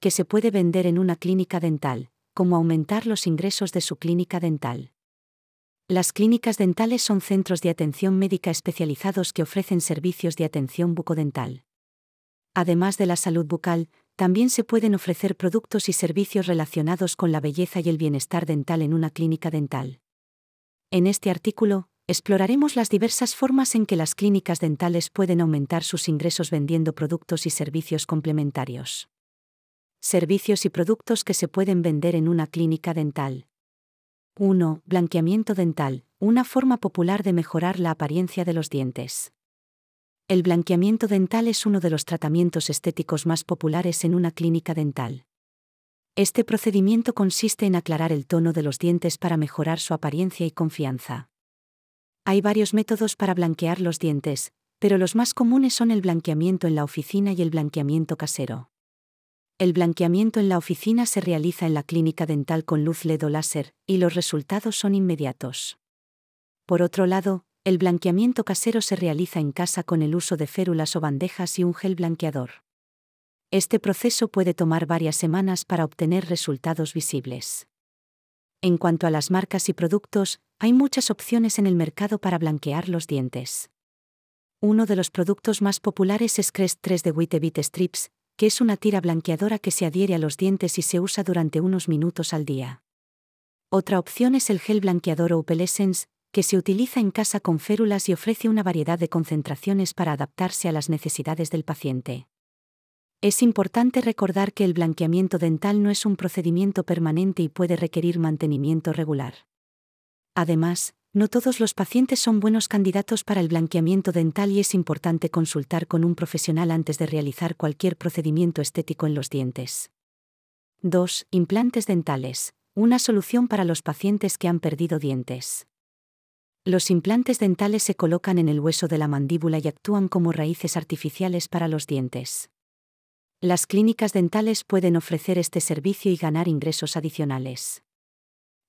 que se puede vender en una clínica dental, como aumentar los ingresos de su clínica dental. Las clínicas dentales son centros de atención médica especializados que ofrecen servicios de atención bucodental. Además de la salud bucal, también se pueden ofrecer productos y servicios relacionados con la belleza y el bienestar dental en una clínica dental. En este artículo, exploraremos las diversas formas en que las clínicas dentales pueden aumentar sus ingresos vendiendo productos y servicios complementarios. Servicios y productos que se pueden vender en una clínica dental. 1. Blanqueamiento dental, una forma popular de mejorar la apariencia de los dientes. El blanqueamiento dental es uno de los tratamientos estéticos más populares en una clínica dental. Este procedimiento consiste en aclarar el tono de los dientes para mejorar su apariencia y confianza. Hay varios métodos para blanquear los dientes, pero los más comunes son el blanqueamiento en la oficina y el blanqueamiento casero. El blanqueamiento en la oficina se realiza en la clínica dental con luz LED o láser, y los resultados son inmediatos. Por otro lado, el blanqueamiento casero se realiza en casa con el uso de férulas o bandejas y un gel blanqueador. Este proceso puede tomar varias semanas para obtener resultados visibles. En cuanto a las marcas y productos, hay muchas opciones en el mercado para blanquear los dientes. Uno de los productos más populares es Crest 3 de Whitebit Strips, que es una tira blanqueadora que se adhiere a los dientes y se usa durante unos minutos al día. Otra opción es el gel blanqueador Opel Essence, que se utiliza en casa con férulas y ofrece una variedad de concentraciones para adaptarse a las necesidades del paciente. Es importante recordar que el blanqueamiento dental no es un procedimiento permanente y puede requerir mantenimiento regular. Además, no todos los pacientes son buenos candidatos para el blanqueamiento dental y es importante consultar con un profesional antes de realizar cualquier procedimiento estético en los dientes. 2. Implantes dentales. Una solución para los pacientes que han perdido dientes. Los implantes dentales se colocan en el hueso de la mandíbula y actúan como raíces artificiales para los dientes. Las clínicas dentales pueden ofrecer este servicio y ganar ingresos adicionales.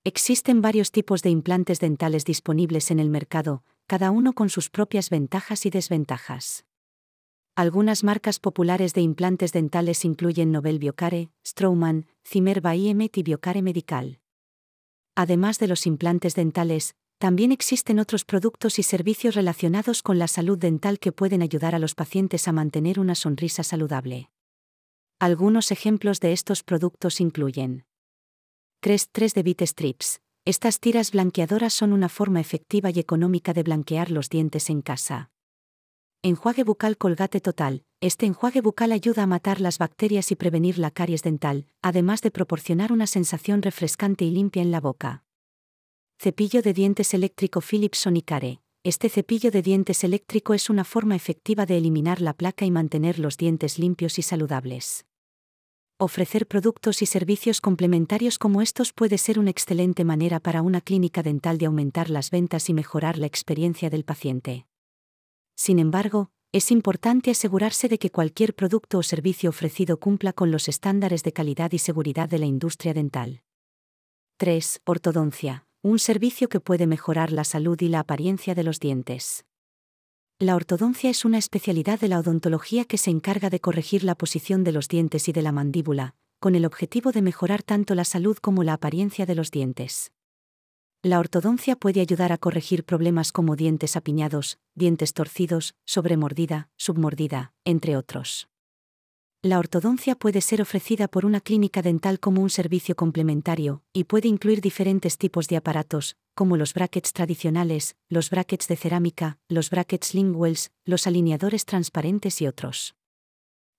Existen varios tipos de implantes dentales disponibles en el mercado, cada uno con sus propias ventajas y desventajas. Algunas marcas populares de implantes dentales incluyen Nobel Biocare, Straumann, Zimmer Biomet y Biocare Medical. Además de los implantes dentales, también existen otros productos y servicios relacionados con la salud dental que pueden ayudar a los pacientes a mantener una sonrisa saludable. Algunos ejemplos de estos productos incluyen Crest 3 de Bit Strips. Estas tiras blanqueadoras son una forma efectiva y económica de blanquear los dientes en casa. Enjuague bucal Colgate Total. Este enjuague bucal ayuda a matar las bacterias y prevenir la caries dental, además de proporcionar una sensación refrescante y limpia en la boca. Cepillo de dientes eléctrico Philips Sonicare. Este cepillo de dientes eléctrico es una forma efectiva de eliminar la placa y mantener los dientes limpios y saludables. Ofrecer productos y servicios complementarios como estos puede ser una excelente manera para una clínica dental de aumentar las ventas y mejorar la experiencia del paciente. Sin embargo, es importante asegurarse de que cualquier producto o servicio ofrecido cumpla con los estándares de calidad y seguridad de la industria dental. 3. Ortodoncia, un servicio que puede mejorar la salud y la apariencia de los dientes. La ortodoncia es una especialidad de la odontología que se encarga de corregir la posición de los dientes y de la mandíbula, con el objetivo de mejorar tanto la salud como la apariencia de los dientes. La ortodoncia puede ayudar a corregir problemas como dientes apiñados, dientes torcidos, sobremordida, submordida, entre otros. La ortodoncia puede ser ofrecida por una clínica dental como un servicio complementario, y puede incluir diferentes tipos de aparatos, como los brackets tradicionales, los brackets de cerámica, los brackets linguals, los alineadores transparentes y otros.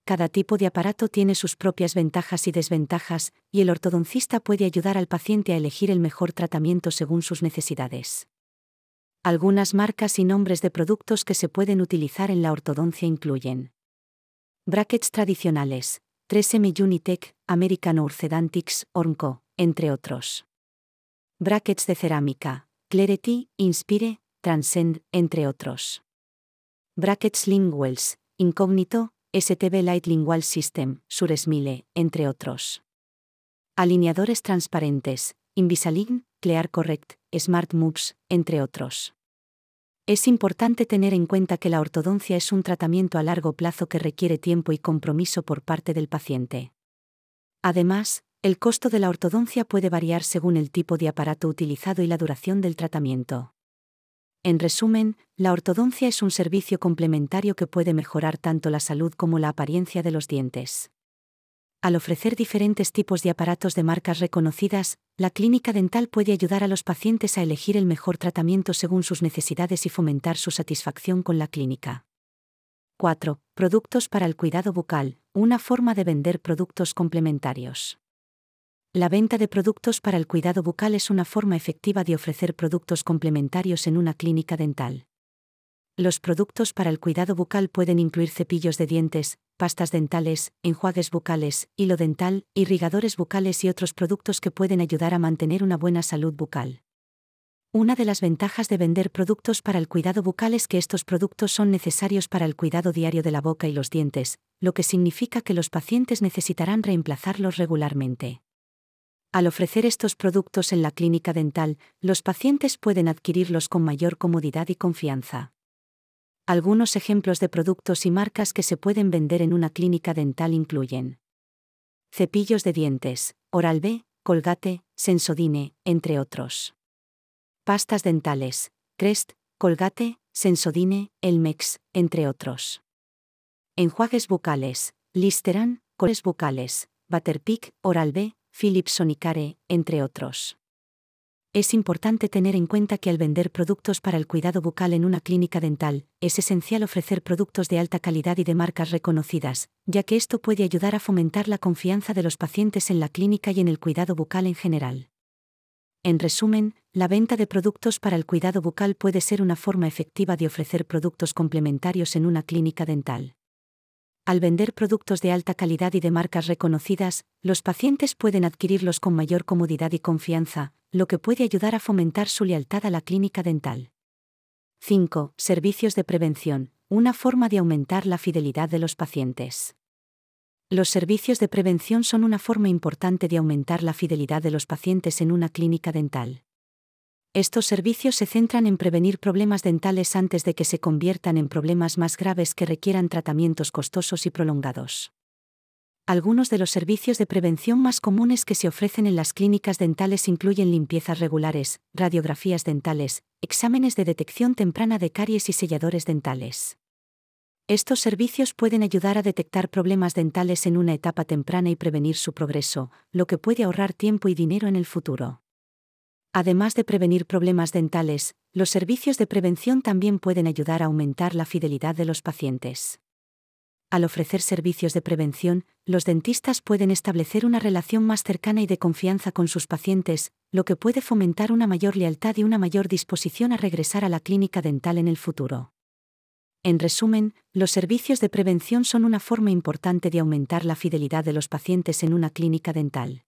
Cada tipo de aparato tiene sus propias ventajas y desventajas, y el ortodoncista puede ayudar al paciente a elegir el mejor tratamiento según sus necesidades. Algunas marcas y nombres de productos que se pueden utilizar en la ortodoncia incluyen brackets tradicionales, 3M Unitec, American Orthodontics, Ormco, entre otros brackets de cerámica, Clarity, Inspire, Transcend, entre otros. Brackets Linguals, Incognito, STB Light Lingual System, Suresmile, entre otros. Alineadores transparentes, Invisalign, Clear Correct, Smart Moves, entre otros. Es importante tener en cuenta que la ortodoncia es un tratamiento a largo plazo que requiere tiempo y compromiso por parte del paciente. Además, el costo de la ortodoncia puede variar según el tipo de aparato utilizado y la duración del tratamiento. En resumen, la ortodoncia es un servicio complementario que puede mejorar tanto la salud como la apariencia de los dientes. Al ofrecer diferentes tipos de aparatos de marcas reconocidas, la clínica dental puede ayudar a los pacientes a elegir el mejor tratamiento según sus necesidades y fomentar su satisfacción con la clínica. 4. Productos para el cuidado bucal, una forma de vender productos complementarios. La venta de productos para el cuidado bucal es una forma efectiva de ofrecer productos complementarios en una clínica dental. Los productos para el cuidado bucal pueden incluir cepillos de dientes, pastas dentales, enjuagues bucales, hilo dental, irrigadores bucales y otros productos que pueden ayudar a mantener una buena salud bucal. Una de las ventajas de vender productos para el cuidado bucal es que estos productos son necesarios para el cuidado diario de la boca y los dientes, lo que significa que los pacientes necesitarán reemplazarlos regularmente. Al ofrecer estos productos en la clínica dental, los pacientes pueden adquirirlos con mayor comodidad y confianza. Algunos ejemplos de productos y marcas que se pueden vender en una clínica dental incluyen cepillos de dientes, Oral-B, Colgate, Sensodine, entre otros. Pastas dentales, Crest, Colgate, Sensodine, Elmex, entre otros. Enjuagues bucales, Listeran, Coles bucales, Butterpick, Oral-B, Philips Sonicare, entre otros. Es importante tener en cuenta que al vender productos para el cuidado bucal en una clínica dental, es esencial ofrecer productos de alta calidad y de marcas reconocidas, ya que esto puede ayudar a fomentar la confianza de los pacientes en la clínica y en el cuidado bucal en general. En resumen, la venta de productos para el cuidado bucal puede ser una forma efectiva de ofrecer productos complementarios en una clínica dental. Al vender productos de alta calidad y de marcas reconocidas, los pacientes pueden adquirirlos con mayor comodidad y confianza, lo que puede ayudar a fomentar su lealtad a la clínica dental. 5. Servicios de prevención, una forma de aumentar la fidelidad de los pacientes. Los servicios de prevención son una forma importante de aumentar la fidelidad de los pacientes en una clínica dental. Estos servicios se centran en prevenir problemas dentales antes de que se conviertan en problemas más graves que requieran tratamientos costosos y prolongados. Algunos de los servicios de prevención más comunes que se ofrecen en las clínicas dentales incluyen limpiezas regulares, radiografías dentales, exámenes de detección temprana de caries y selladores dentales. Estos servicios pueden ayudar a detectar problemas dentales en una etapa temprana y prevenir su progreso, lo que puede ahorrar tiempo y dinero en el futuro. Además de prevenir problemas dentales, los servicios de prevención también pueden ayudar a aumentar la fidelidad de los pacientes. Al ofrecer servicios de prevención, los dentistas pueden establecer una relación más cercana y de confianza con sus pacientes, lo que puede fomentar una mayor lealtad y una mayor disposición a regresar a la clínica dental en el futuro. En resumen, los servicios de prevención son una forma importante de aumentar la fidelidad de los pacientes en una clínica dental.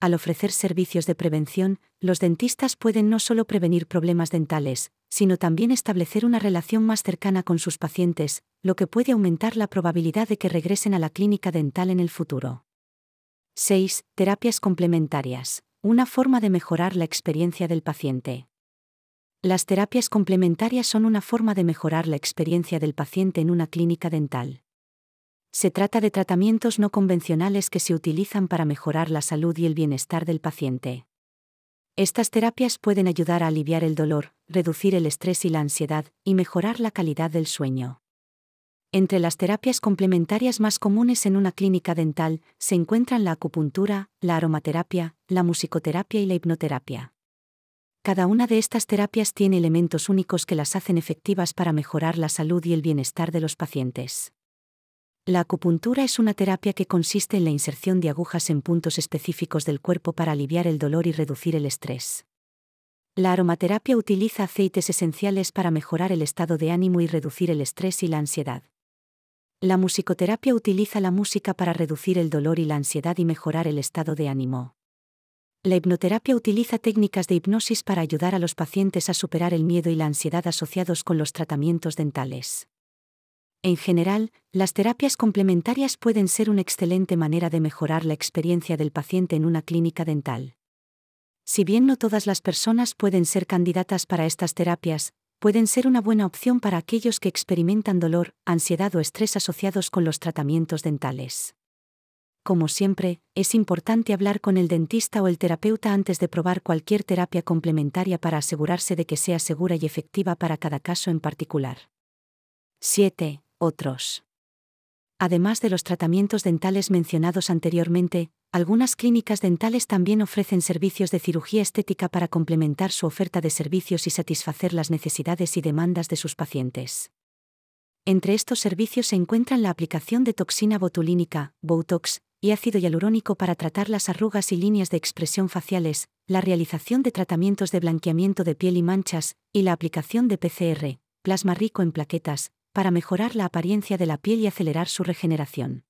Al ofrecer servicios de prevención, los dentistas pueden no solo prevenir problemas dentales, sino también establecer una relación más cercana con sus pacientes, lo que puede aumentar la probabilidad de que regresen a la clínica dental en el futuro. 6. Terapias complementarias. Una forma de mejorar la experiencia del paciente. Las terapias complementarias son una forma de mejorar la experiencia del paciente en una clínica dental. Se trata de tratamientos no convencionales que se utilizan para mejorar la salud y el bienestar del paciente. Estas terapias pueden ayudar a aliviar el dolor, reducir el estrés y la ansiedad, y mejorar la calidad del sueño. Entre las terapias complementarias más comunes en una clínica dental se encuentran la acupuntura, la aromaterapia, la musicoterapia y la hipnoterapia. Cada una de estas terapias tiene elementos únicos que las hacen efectivas para mejorar la salud y el bienestar de los pacientes. La acupuntura es una terapia que consiste en la inserción de agujas en puntos específicos del cuerpo para aliviar el dolor y reducir el estrés. La aromaterapia utiliza aceites esenciales para mejorar el estado de ánimo y reducir el estrés y la ansiedad. La musicoterapia utiliza la música para reducir el dolor y la ansiedad y mejorar el estado de ánimo. La hipnoterapia utiliza técnicas de hipnosis para ayudar a los pacientes a superar el miedo y la ansiedad asociados con los tratamientos dentales. En general, las terapias complementarias pueden ser una excelente manera de mejorar la experiencia del paciente en una clínica dental. Si bien no todas las personas pueden ser candidatas para estas terapias, pueden ser una buena opción para aquellos que experimentan dolor, ansiedad o estrés asociados con los tratamientos dentales. como siempre, es importante hablar con el dentista o el terapeuta antes de probar cualquier terapia complementaria para asegurarse de que sea segura y efectiva para cada caso en particular. 7. Otros. Además de los tratamientos dentales mencionados anteriormente, algunas clínicas dentales también ofrecen servicios de cirugía estética para complementar su oferta de servicios y satisfacer las necesidades y demandas de sus pacientes. Entre estos servicios se encuentran la aplicación de toxina botulínica, Botox, y ácido hialurónico para tratar las arrugas y líneas de expresión faciales, la realización de tratamientos de blanqueamiento de piel y manchas, y la aplicación de PCR, plasma rico en plaquetas, para mejorar la apariencia de la piel y acelerar su regeneración.